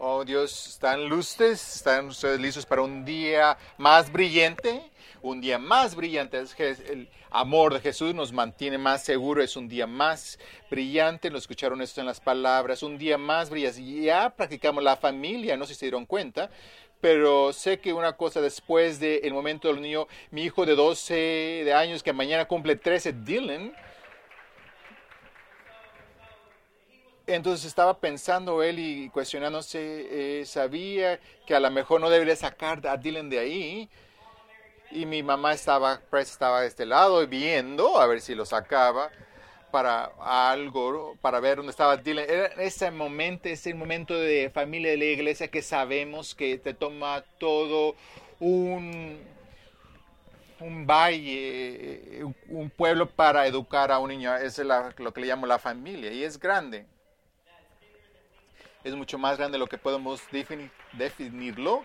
Oh Dios, ¿están luces? ¿Están ustedes listos para un día más brillante? Un día más brillante. El amor de Jesús nos mantiene más seguros. Es un día más brillante. Lo escucharon esto en las palabras. Un día más brillante. Ya practicamos la familia, no sé si se dieron cuenta. Pero sé que una cosa después del momento del niño, mi hijo de 12 de años que mañana cumple 13, Dylan, Entonces estaba pensando él y cuestionándose, eh, sabía que a lo mejor no debería sacar a Dylan de ahí. Y mi mamá estaba, pues, estaba de este lado viendo a ver si lo sacaba para algo, para ver dónde estaba Dylan. Era ese momento, ese momento de familia de la iglesia que sabemos que te toma todo un, un valle, un pueblo para educar a un niño. Eso es lo que le llamo la familia y es grande es mucho más grande de lo que podemos definirlo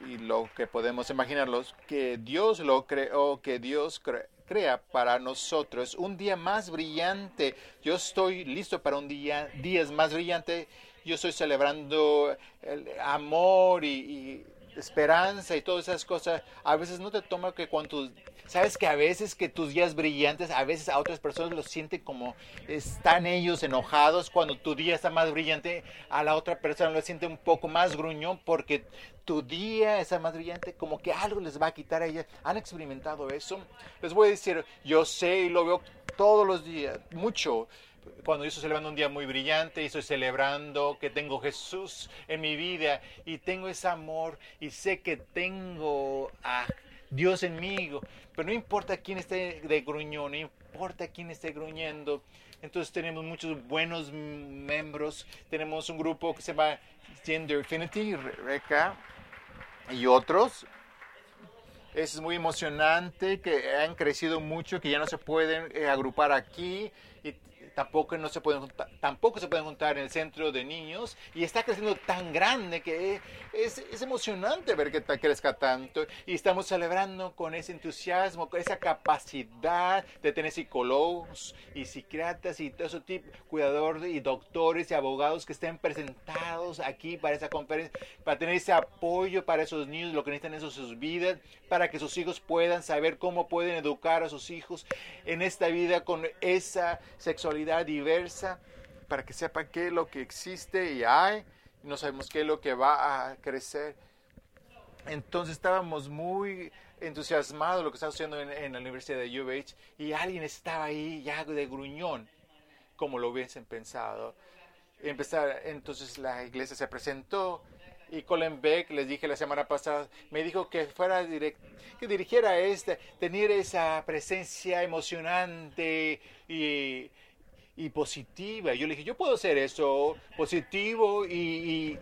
y lo que podemos imaginarlo, que Dios lo creó, que Dios crea para nosotros un día más brillante. Yo estoy listo para un día, días más brillante. Yo estoy celebrando el amor y, y esperanza y todas esas cosas. A veces no te toma que cuando Sabes que a veces que tus días brillantes, a veces a otras personas lo sienten como están ellos enojados. Cuando tu día está más brillante, a la otra persona lo siente un poco más gruñón porque tu día está más brillante, como que algo les va a quitar a ellas. ¿Han experimentado eso? Les voy a decir, yo sé y lo veo todos los días, mucho cuando yo estoy celebrando un día muy brillante y estoy celebrando que tengo Jesús en mi vida y tengo ese amor y sé que tengo a Dios en mí, pero no importa quién esté de gruñón, no importa quién esté gruñendo. Entonces tenemos muchos buenos miembros. Tenemos un grupo que se llama Gender Infinity, Rebeca y otros. Es muy emocionante que han crecido mucho, que ya no se pueden eh, agrupar aquí tampoco, no se pueden tampoco se pueden juntar en el centro de niños y está creciendo tan grande que es, es emocionante ver que crezca tanto y estamos celebrando con ese entusiasmo, con esa capacidad de tener psicólogos y psiquiatras y todo ese tipo, cuidadores y doctores y abogados que estén presentados aquí para esa conferencia, para tener ese apoyo para esos niños, lo que necesitan en sus vidas, para que sus hijos puedan saber cómo pueden educar a sus hijos en esta vida con esa sexualidad diversa para que sepan qué es lo que existe y hay, y no sabemos qué es lo que va a crecer. Entonces estábamos muy entusiasmados lo que estaba sucediendo en, la Universidad de UH y alguien estaba ahí ya de gruñón, como lo hubiesen pensado. Empezar, entonces la iglesia se presentó y Colin Beck, les dije la semana pasada, me dijo que fuera direct, que dirigiera este, tener esa presencia emocionante y y positiva. Yo le dije, yo puedo hacer eso, positivo y, y,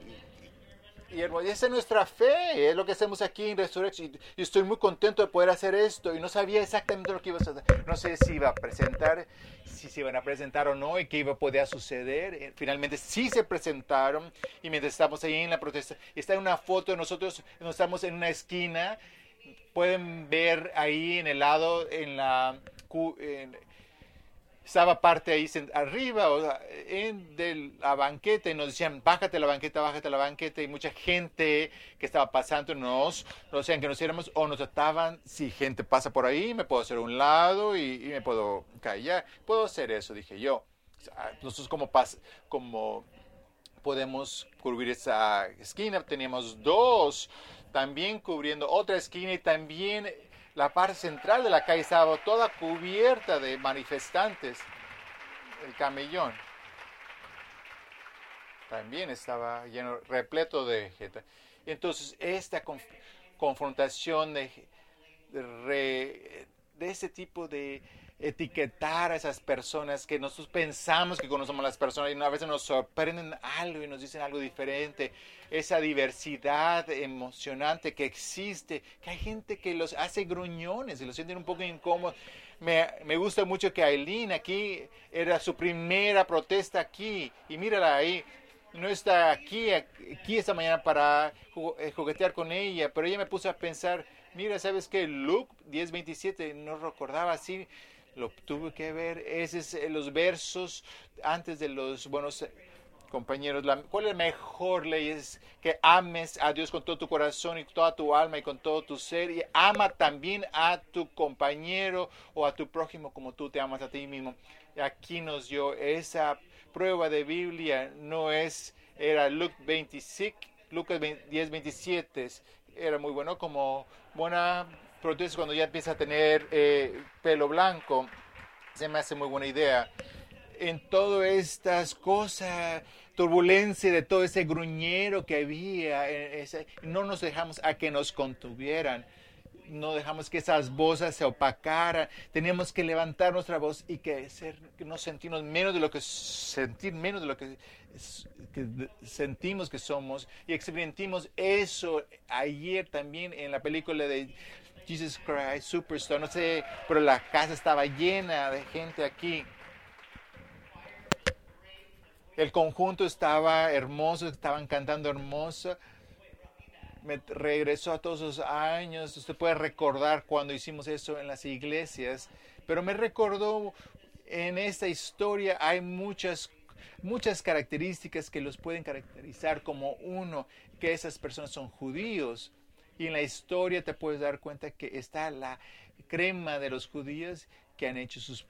esa es nuestra fe, es lo que hacemos aquí en Resurrection. Y estoy muy contento de poder hacer esto y no sabía exactamente lo que iba a hacer. No sé si iba a presentar, si se iban a presentar o no y qué iba a poder suceder. Eh, finalmente sí se presentaron y mientras estamos ahí en la protesta, está una foto de nosotros, nos estamos en una esquina. Pueden ver ahí en el lado, en la... En, estaba parte ahí arriba o en de la banqueta y nos decían bájate la banqueta, bájate la banqueta y mucha gente que estaba pasando nos, no decían que nos o nos trataban, si gente pasa por ahí me puedo hacer un lado y, me puedo callar, puedo hacer eso, dije yo. Nosotros como, pas, como podemos cubrir esa esquina, teníamos dos también cubriendo otra esquina y también la parte central de la calle estaba toda cubierta de manifestantes. El camellón también estaba lleno, repleto de gente. Entonces, esta confrontación de, de, de ese tipo de etiquetar a esas personas que nosotros pensamos que conocemos a las personas y a veces nos sorprenden algo y nos dicen algo diferente. Esa diversidad emocionante que existe, que hay gente que los hace gruñones y los sienten un poco incómodos. Me, gusta mucho que Aileen aquí era su primera protesta aquí y mírala ahí, no está aquí, aquí esta mañana para eh, juguetear con ella, pero ella me puso a pensar, mira, ¿sabes qué? Luke 10.27 no recordaba así, lo tuve que ver, esos es los versos antes de los buenos compañeros, la, ¿cuál es la mejor ley? Es que ames a Dios con todo tu corazón y toda tu alma y con todo tu ser y ama también a tu compañero o a tu prójimo como tú te amas a ti mismo. Aquí nos dio esa prueba de Biblia, no es, era Luke 26, Lucas 10, 27, era muy bueno como buena protesta cuando ya empieza a tener eh, pelo blanco, se me hace muy buena idea. En todas estas cosas, turbulencia de todo ese gruñero que había, ese, no nos dejamos a que nos contuvieran no dejamos que esas voces se opacaran, teníamos que levantar nuestra voz y que, ser, que no sentirnos menos de lo que sentir menos de lo que, que, sentimos que somos y experimentimos eso ayer también en la película de Jesus Christ Superstar, no sé, pero la casa estaba llena de gente aquí el conjunto estaba hermoso, estaban cantando hermoso. Me regresó a todos esos años. Usted puede recordar cuando hicimos eso en las iglesias. Pero me recordó en esta historia hay muchas muchas características que los pueden caracterizar como uno, que esas personas son judíos. Y en la historia te puedes dar cuenta que está la crema de los judíos que han hecho sus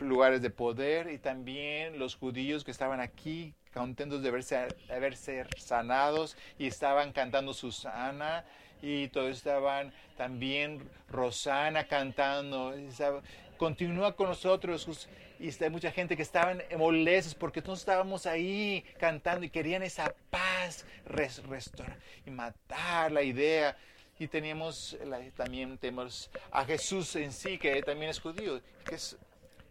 lugares de poder y también los judíos que estaban aquí contentos de verse, de sanados y estaban cantando Susana y todos estaban también Rosana cantando. continúa con nosotros y hay mucha gente que estaban molestos porque todos estábamos ahí cantando y querían esa paz restaurar y matar la idea y teníamos también tenemos a Jesús en sí, que también es judío. Que es,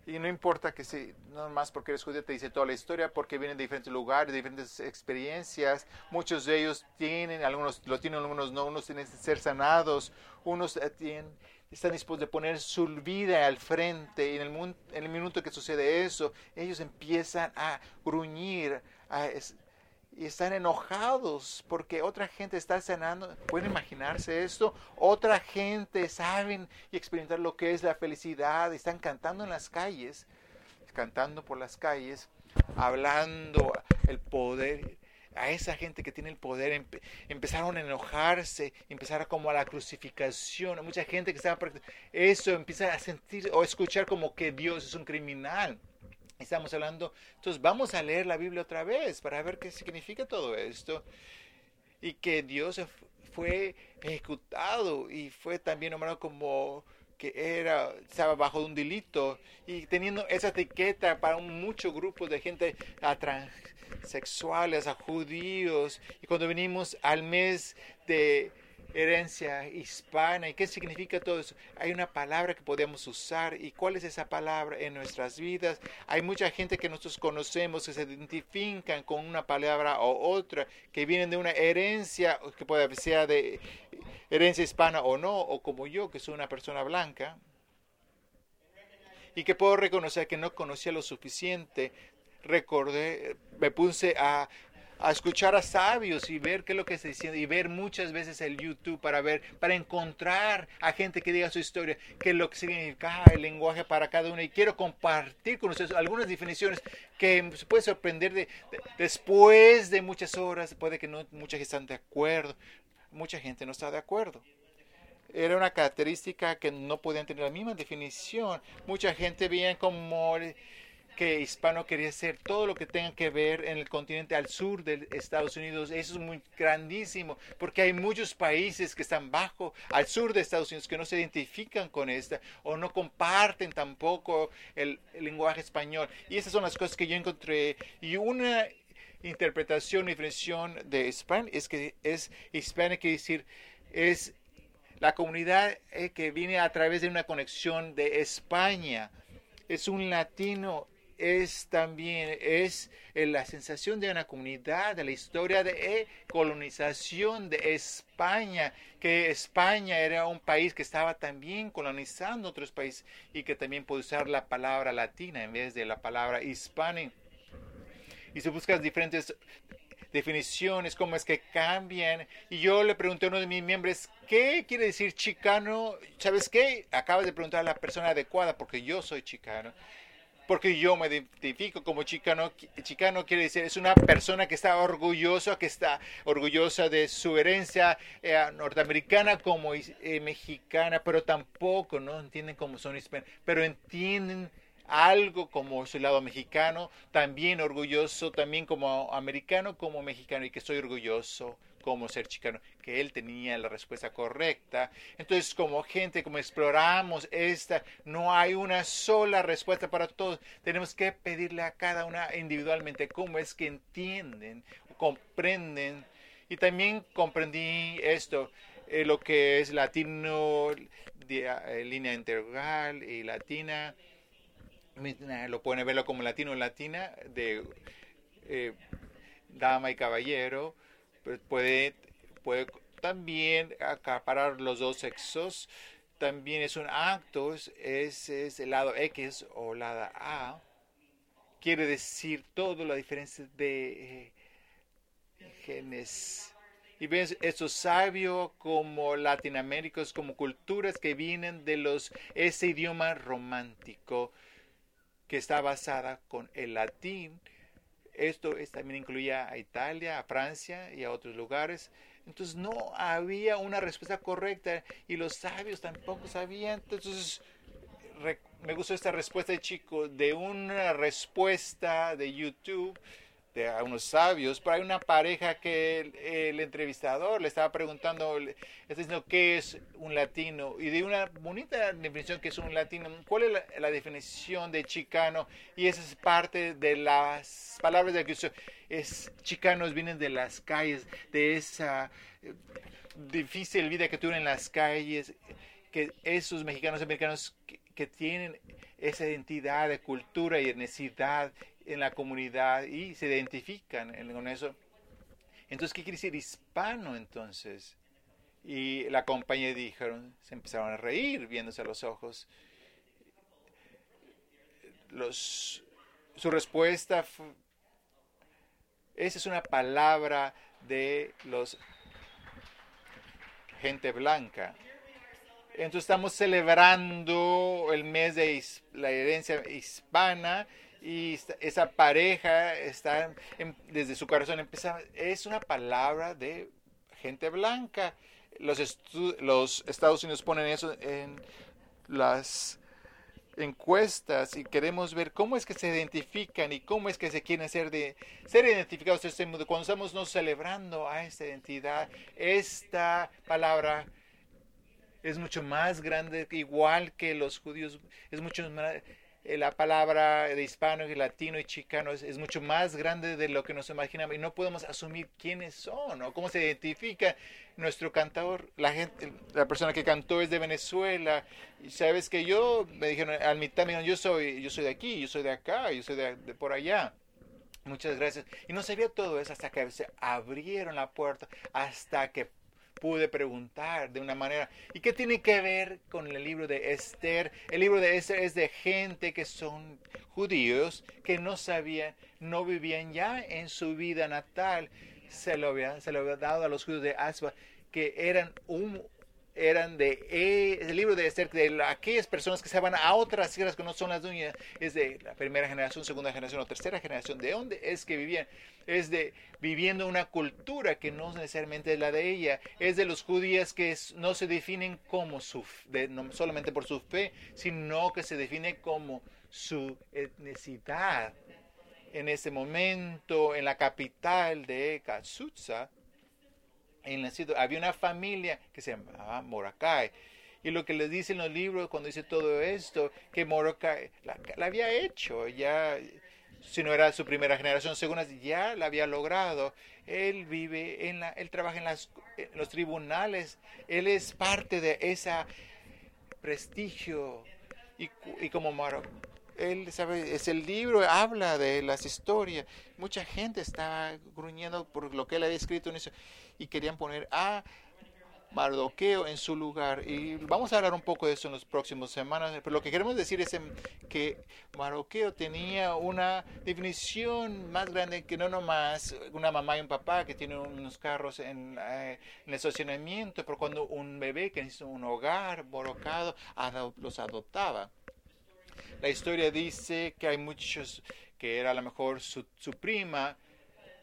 y no importa que si, no más porque eres judío te dice toda la historia, porque vienen de diferentes lugares, de diferentes experiencias. Muchos de ellos tienen, algunos lo tienen, algunos no, unos tienen que ser sanados, unos tienen, están dispuestos de poner su vida al frente. Y en el, en el minuto que sucede eso, ellos empiezan a gruñir, a, y están enojados porque otra gente está cenando. ¿Pueden imaginarse esto? Otra gente saben y experimentar lo que es la felicidad. Están cantando en las calles, cantando por las calles, hablando el poder. A esa gente que tiene el poder empezaron a enojarse, empezaron como a la crucificación. Mucha gente que estaba eso empieza a sentir o escuchar como que Dios es un criminal Estamos hablando, entonces vamos a leer la Biblia otra vez para ver qué significa todo esto. Y que Dios fue ejecutado y fue también nombrado como que era, estaba bajo un delito y teniendo esa etiqueta para un mucho grupo de gente a transexuales, a judíos. Y cuando venimos al mes de herencia hispana. ¿Y qué significa todo eso? Hay una palabra que podemos usar. ¿Y cuál es esa palabra en nuestras vidas? Hay mucha gente que nosotros conocemos que se identifican con una palabra o otra, que vienen de una herencia, que puede ser de herencia hispana o no, o como yo, que soy una persona blanca. Y que puedo reconocer que no conocía lo suficiente recordé, me puse a a escuchar a sabios y ver qué es lo que se dice y ver muchas veces el YouTube para ver, para encontrar a gente que diga su historia, qué es lo que significa el lenguaje para cada uno. Y quiero compartir con ustedes algunas definiciones que se puede sorprender de, después de muchas horas, puede que no mucha gente están de acuerdo, mucha gente no está de acuerdo era una característica que no podían tener la misma definición. Mucha gente veía como que hispano quería ser todo lo que tenga que ver en el continente al sur de Estados Unidos. Eso es muy grandísimo, porque hay muchos países que están bajo, al sur de Estados Unidos, que no se identifican con esta o no comparten tampoco el, lenguaje español. Y esas son las cosas que yo encontré. Y una interpretación definición de hispano es que es hispano quiere decir es la comunidad eh, que viene a través de una conexión de España. Es un latino es también es eh, la sensación de una comunidad, de la historia de colonización de España, que España era un país que estaba también colonizando otros países y que también puede usar la palabra latina en vez de la palabra hispana. Y si buscas diferentes definiciones, cómo es que cambian. Y yo le pregunté a uno de mis miembros, ¿qué quiere decir chicano? ¿Sabes qué? Acabas de preguntar a la persona adecuada porque yo soy chicano porque yo me identifico como chicano. Chicano quiere decir, es una persona que está orgullosa, que está orgullosa de su herencia eh, norteamericana como eh, mexicana, pero tampoco no entienden cómo son hispanos, pero entienden algo como su lado mexicano, también orgulloso, también como americano, como mexicano, y que estoy orgulloso como ser chicano, que él tenía la respuesta correcta. Entonces, como gente, como exploramos esta, no hay una sola respuesta para todos. Tenemos que pedirle a cada una individualmente cómo es que entienden, comprenden. Y también comprendí esto, eh, lo que es latino, eh, línea integral y latina. Lo pueden verlo como latino latina de eh, dama y caballero puede, puede también acaparar los dos sexos. También es un acto, es, es el lado X o lado A. Quiere decir todo la diferencia de eh, genes. Y ves, esto sabio como latinoaméricos, como culturas que vienen de los ese idioma romántico que está basada con el latín esto también incluía a Italia, a Francia y a otros lugares. Entonces no había una respuesta correcta y los sabios tampoco sabían. Entonces me gustó esta respuesta de chico, de una respuesta de YouTube de a unos sabios, pero hay una pareja que el, entrevistador le estaba preguntando, le está diciendo qué es un latino y de una bonita definición que es un latino, cuál es la, definición de chicano y esa es parte de las palabras de Cristo, es chicanos vienen de las calles, de esa eh, difícil vida que tuvieron en las calles, que esos mexicanos americanos que, que tienen esa identidad de cultura y necesidad en la comunidad y se identifican con eso. Entonces, ¿qué quiere decir hispano entonces? Y la compañía dijeron, se empezaron a reír viéndose a los ojos. Los, su respuesta fue, esa es una palabra de los gente blanca. Entonces estamos celebrando el mes de la herencia hispana y esa pareja está desde su corazón empieza es una palabra de gente blanca. Los los Estados Unidos ponen eso en las encuestas y queremos ver cómo es que se identifican y cómo es que se quieren ser de ser identificados este mundo. Cuando estamos no celebrando a esta identidad esta palabra es mucho más grande igual que los judíos es mucho más la palabra de hispano y latino y chicano es, mucho más grande de lo que nos imaginamos y no podemos asumir quiénes son o cómo se identifica nuestro cantador. La gente, la persona que cantó es de Venezuela y sabes que yo me dijeron al mitad me yo soy yo soy de aquí, yo soy de acá, yo soy de, de por allá. Muchas gracias. Y no sabía todo eso hasta que se abrieron la puerta, hasta que pude preguntar de una manera. ¿Y qué tiene que ver con el libro de Esther? El libro de Esther es de gente que son judíos, que no sabían, no vivían ya en su vida natal. Se lo había, se lo había dado a los judíos de Asba, que eran un, eran de eh, el libro de Esther, de aquellas personas que se van a otras tierras que no son las dueñas, es de la primera generación, segunda generación o tercera generación. ¿De dónde es que vivían? Es de viviendo una cultura que no necesariamente es la de ella. Es de los judíos que no se definen como su, no solamente por su fe, sino que se define como su etnicidad. En ese momento, en la capital de Katsutsa, en había una familia que se llamaba Moracay. Y lo que les dicen los libros cuando dice todo esto, que Moracay la, había hecho, ya, si no era su primera generación, segunda, ya la había logrado. Él vive en la, él trabaja en, las, los tribunales, él es parte de ese prestigio. Y, y como Morocco él sabe, es el libro, habla de las historias. Mucha gente está gruñendo por lo que él había escrito en eso y querían poner a Mardoqueo en su lugar. Y vamos a hablar un poco de eso en las próximas semanas. Pero lo que queremos decir es que Mardoqueo tenía una definición más grande que no nomás una mamá y un papá que tienen unos carros en, eh, en el estacionamiento, pero cuando un bebé que necesita un hogar borrocado los adoptaba. La historia dice que hay muchos que era a lo mejor su, su prima,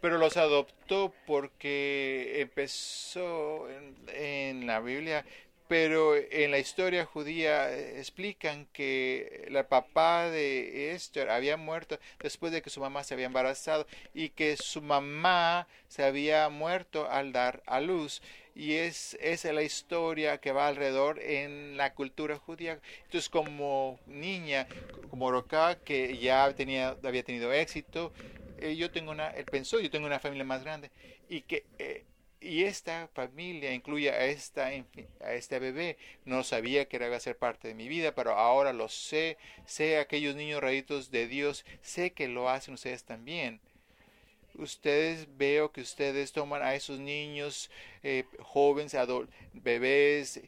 pero los adoptó porque empezó en, en, la Biblia, pero en la historia judía explican que el papá de Esther había muerto después de que su mamá se había embarazado y que su mamá se había muerto al dar a luz y es esa es la historia que va alrededor en la cultura judía. Entonces, como niña, como Roca, que ya tenía, había tenido éxito, eh, yo tengo una, él pensó, yo tengo una familia más grande y que eh, y esta familia incluye a esta a este bebé. No sabía que iba a ser parte de mi vida, pero ahora lo sé. Sé aquellos niños raritos de Dios, sé que lo hacen ustedes también ustedes veo que ustedes toman a esos niños eh, jóvenes, bebés,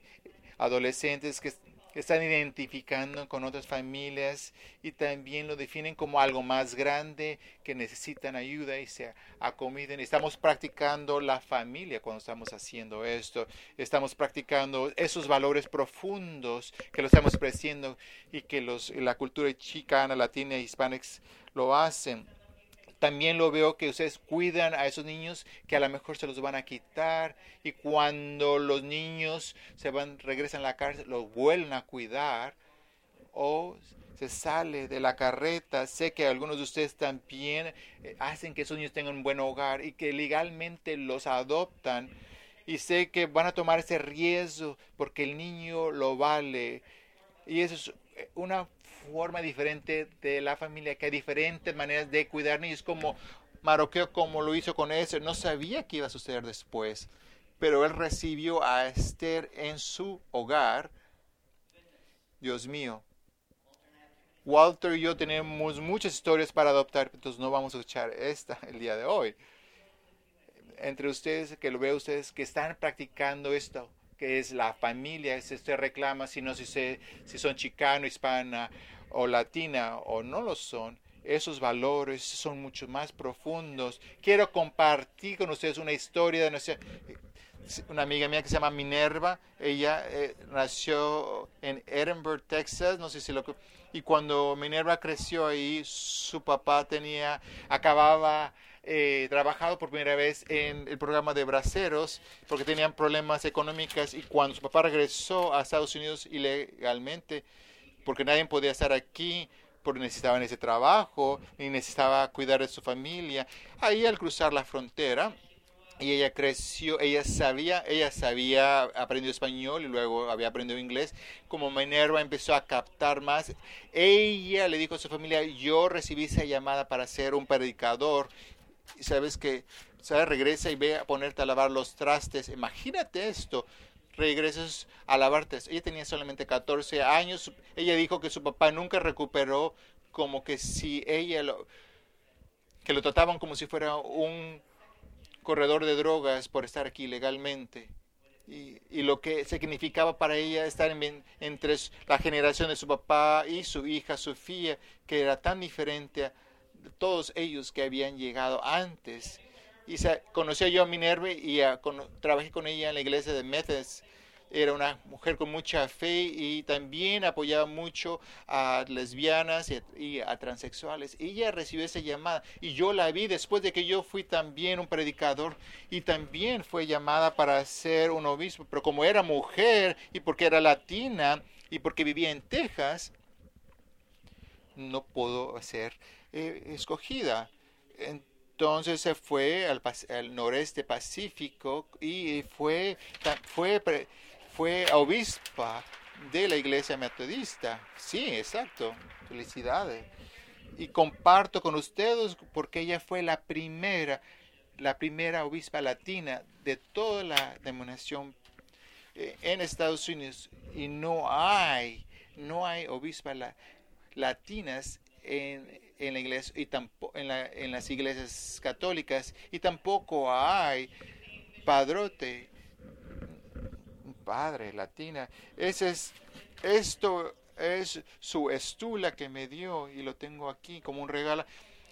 adolescentes que están identificando con otras familias y también lo definen como algo más grande que necesitan ayuda y se acomiden. Estamos practicando la familia cuando estamos haciendo esto. Estamos practicando esos valores profundos que lo estamos presiendo y que los, la cultura chicana, latina y hispánica lo hacen también lo veo que ustedes cuidan a esos niños que a lo mejor se los van a quitar y cuando los niños se van, regresan a la cárcel, los vuelven a cuidar o se sale de la carreta. Sé que algunos de ustedes también eh, hacen que esos niños tengan un buen hogar y que legalmente los adoptan y sé que van a tomar ese riesgo porque el niño lo vale. Y eso es eh, una forma diferente de la familia, que hay diferentes maneras de cuidar niños, como Maroqueo, como lo hizo con ese, no sabía qué iba a suceder después, pero él recibió a Esther en su hogar. Dios mío. Walter y yo tenemos muchas historias para adoptar, entonces no vamos a escuchar esta el día de hoy. Entre ustedes, que lo veo ustedes que están practicando esto, que es la familia, si usted reclama, si no, si, se, si son chicano, hispana o latina o no lo son, esos valores son mucho más profundos. Quiero compartir con ustedes una historia de nuestra, una amiga mía que se llama Minerva. Ella eh, nació en Edinburgh, Texas. No sé si lo y cuando Minerva creció ahí, su papá tenía acababa eh, trabajado por primera vez en el programa de braceros porque tenían problemas económicos y cuando su papá regresó a Estados Unidos ilegalmente porque nadie podía estar aquí porque necesitaban ese trabajo y necesitaba cuidar de su familia ahí al cruzar la frontera y ella creció, ella sabía, ella sabía, aprendió español y luego había aprendido inglés. Como Minerva empezó a captar más, ella le dijo a su familia, yo recibí esa llamada para ser un predicador sabes que, sabes, regresa y ve a ponerte a lavar los trastes. Imagínate esto. Regresas a lavarte. Ella tenía solamente 14 años. Ella dijo que su papá nunca recuperó como que si ella lo, que lo trataban como si fuera un corredor de drogas por estar aquí legalmente. Y, y, lo que significaba para ella estar en, entre la generación de su papá y su hija Sofía, que era tan diferente a, todos ellos que habían llegado antes. Y se, conocí yo a Minerva y trabajé con ella en la iglesia de Methodist. Era una mujer con mucha fe y también apoyaba mucho a lesbianas y, a transexuales. Ella recibió esa llamada y yo la vi después de que yo fui también un predicador y también fue llamada para ser un obispo. Pero como era mujer y porque era latina y porque vivía en Texas, no pudo ser eh, escogida. Entonces se fue al, noreste pacífico y fue, fue, fue obispa de la iglesia metodista. Sí, exacto. Felicidades. Y comparto con ustedes porque ella fue la primera, la primera obispa latina de toda la denominación eh, en Estados Unidos. Y no hay, no hay obispas latinas en, en la iglesia y tampoco en, la, en las iglesias católicas y tampoco hay padrote padre latina. Ese es esto es su estula que me dio y lo tengo aquí como un regalo.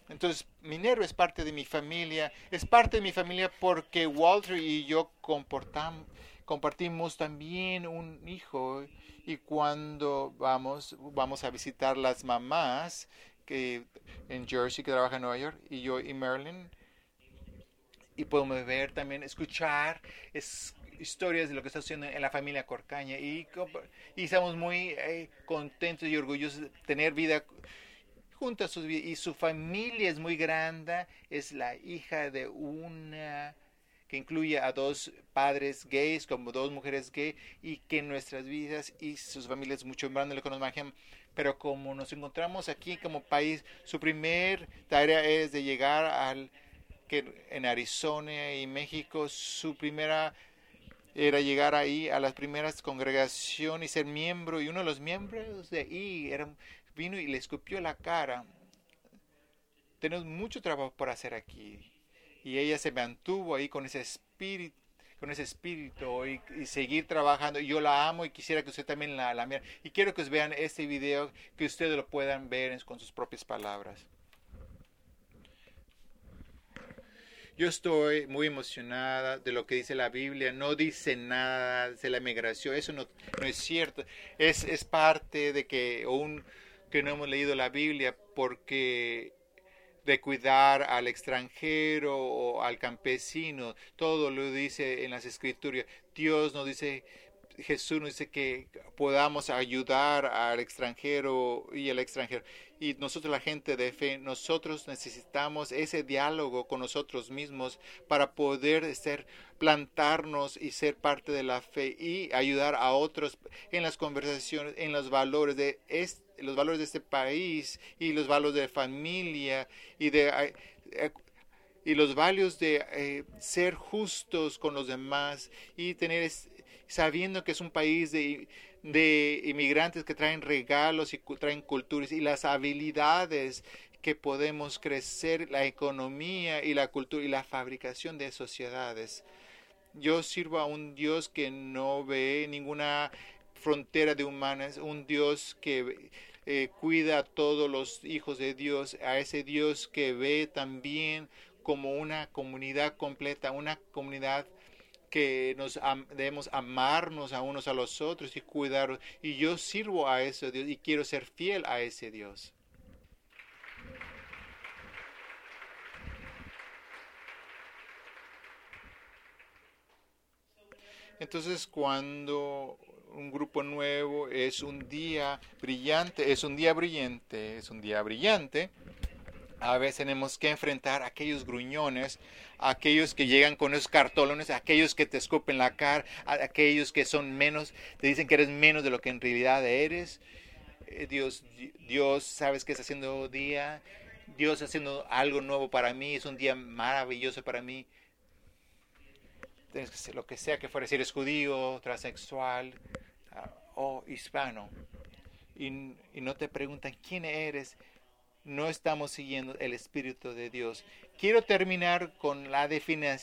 Entonces Minero es parte de mi familia es parte de mi familia porque Walter y yo comportamos compartimos también un hijo y cuando vamos, vamos a visitar las mamás que en Jersey que trabajan en Nueva York y yo y Marilyn y podemos ver también, escuchar es, historias de lo que está haciendo en la familia Corcaña y, estamos muy eh, contentos y orgullosos de tener vida sus y su familia es muy grande, es la hija de una que incluye a dos padres gays como dos mujeres gay y que nuestras vidas y sus familias mucho más de lo imaginan. Pero como nos encontramos aquí como país, su primer tarea es de llegar al que en Arizona y México, su primera era llegar ahí a las primeras congregaciones y ser miembro y uno de los miembros de ahí era, vino y le escupió la cara. Tenemos mucho trabajo por hacer aquí y ella se mantuvo ahí con ese espíritu con ese espíritu y, seguir trabajando. Yo la amo y quisiera que usted también la, la mire. Y quiero que vean este video, que ustedes lo puedan ver con sus propias palabras. Yo estoy muy emocionada de lo que dice la Biblia. No dice nada de la migración. Eso no, no es cierto. Es, es parte de que, un, que no hemos leído la Biblia porque de cuidar al extranjero o al campesino. Todo lo dice en las escrituras. Dios nos dice, Jesús nos dice que podamos ayudar al extranjero y al extranjero. Y nosotros, la gente de fe, nosotros necesitamos ese diálogo con nosotros mismos para poder ser, plantarnos y ser parte de la fe y ayudar a otros en las conversaciones, en los valores de este los valores de este país y los valores de familia y de eh, eh, y los valores de eh, ser justos con los demás y tener sabiendo que es un país de, de inmigrantes que traen regalos y traen culturas y las habilidades que podemos crecer la economía y la cultura y la fabricación de sociedades. Yo sirvo a un Dios que no ve ninguna frontera de humanas, un Dios que eh, cuida a todos los hijos de Dios, a ese Dios que ve también como una comunidad completa, una comunidad que nos debemos amarnos a unos a los otros y cuidar. Y yo sirvo a ese Dios y quiero ser fiel a ese Dios. Entonces cuando un grupo nuevo, es un día brillante, es un día brillante, es un día brillante. A veces tenemos que enfrentar a aquellos gruñones, a aquellos que llegan con esos cartolones, a aquellos que te escupen la cara, a aquellos que son menos, te dicen que eres menos de lo que en realidad eres. Eh, Dios, Dios, sabes que está haciendo día, Dios haciendo algo nuevo para mí, es un día maravilloso para mí lo que sea que fuera, si eres judío, transexual o hispano, y, no te preguntan quién eres, no estamos siguiendo el Espíritu de Dios. Quiero terminar con la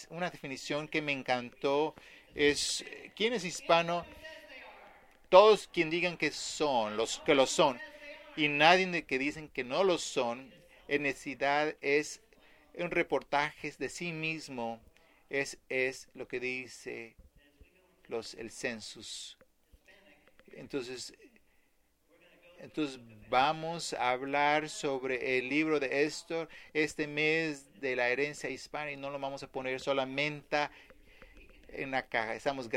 una definición que me encantó. Es, ¿quién es hispano? Todos quien digan que son, los que lo son, y nadie que dicen que no lo son, en necesidad es un reportaje de sí mismo es, es lo que dice los, el census. Entonces, entonces vamos a hablar sobre el libro de Esther este mes de la herencia hispana y no lo vamos a poner solamente en la caja. Estamos,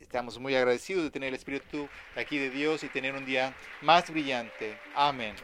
estamos muy agradecidos de tener el Espíritu aquí de Dios y tener un día más brillante. Amén.